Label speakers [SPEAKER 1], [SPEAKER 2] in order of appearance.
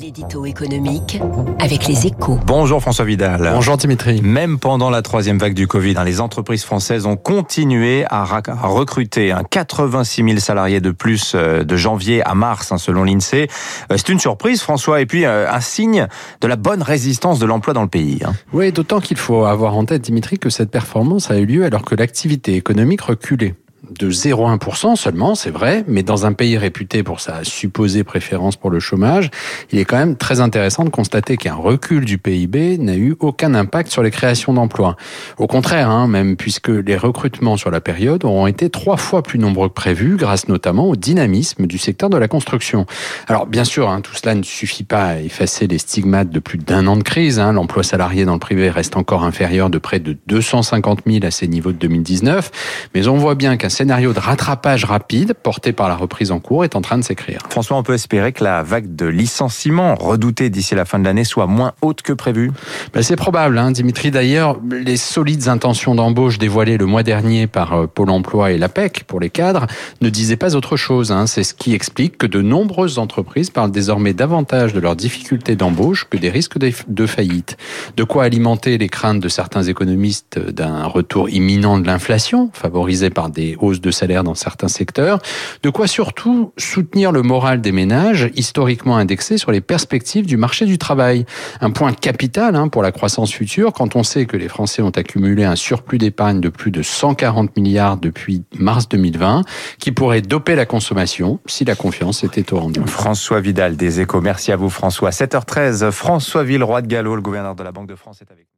[SPEAKER 1] L'édito économique avec les échos.
[SPEAKER 2] Bonjour François Vidal.
[SPEAKER 3] Bonjour Dimitri.
[SPEAKER 2] Même pendant la troisième vague du Covid, hein, les entreprises françaises ont continué à, recruter 86 000 salariés de plus euh, de janvier à mars, hein, selon l'INSEE. Euh, c'est une surprise, François, et puis euh, un signe de la bonne résistance de l'emploi dans le pays. Hein.
[SPEAKER 3] Oui, d'autant qu'il faut avoir en tête, Dimitri, que cette performance a eu lieu alors que l'activité économique reculait de 0,1% seulement, c'est vrai, mais dans un pays réputé pour sa supposée préférence pour le chômage, il est quand même très intéressant de constater qu'un recul du PIB n'a eu aucun impact sur les créations d'emplois. Au contraire, hein, même puisque les recrutements sur la période auront été trois fois plus nombreux que prévu, grâce notamment au dynamisme du secteur de la construction. Alors bien sûr, hein, tout cela ne suffit pas à effacer les stigmates de plus d'un an de crise. Hein. L'emploi salarié dans le privé reste encore inférieur de près de 250 000 à ses niveaux de 2019, mais on voit bien qu'un scénario de rattrapage rapide porté par la reprise en cours est en train de s'écrire.
[SPEAKER 2] François, on peut espérer que la vague de licenciements redoutée d'ici la fin de l'année soit moins haute que prévu?
[SPEAKER 3] Ben C'est probable, hein, Dimitri. D'ailleurs, les solides intentions d'embauche dévoilées le mois dernier par euh, Pôle emploi et l'APEC pour les cadres ne disaient pas autre chose. Hein. C'est ce qui explique que de nombreuses entreprises parlent désormais davantage de leurs difficultés d'embauche que des risques de faillite. De quoi alimenter les craintes de certains économistes d'un retour imminent de l'inflation, favorisé par des de salaire dans certains secteurs, de quoi surtout soutenir le moral des ménages historiquement indexés sur les perspectives du marché du travail. Un point capital hein, pour la croissance future quand on sait que les Français ont accumulé un surplus d'épargne de plus de 140 milliards depuis mars 2020 qui pourrait doper la consommation si la confiance était au rendez-vous.
[SPEAKER 2] François Vidal des Échos, merci à vous François. 7h13, François Villeroy de Gallo, le gouverneur de la Banque de France est avec nous.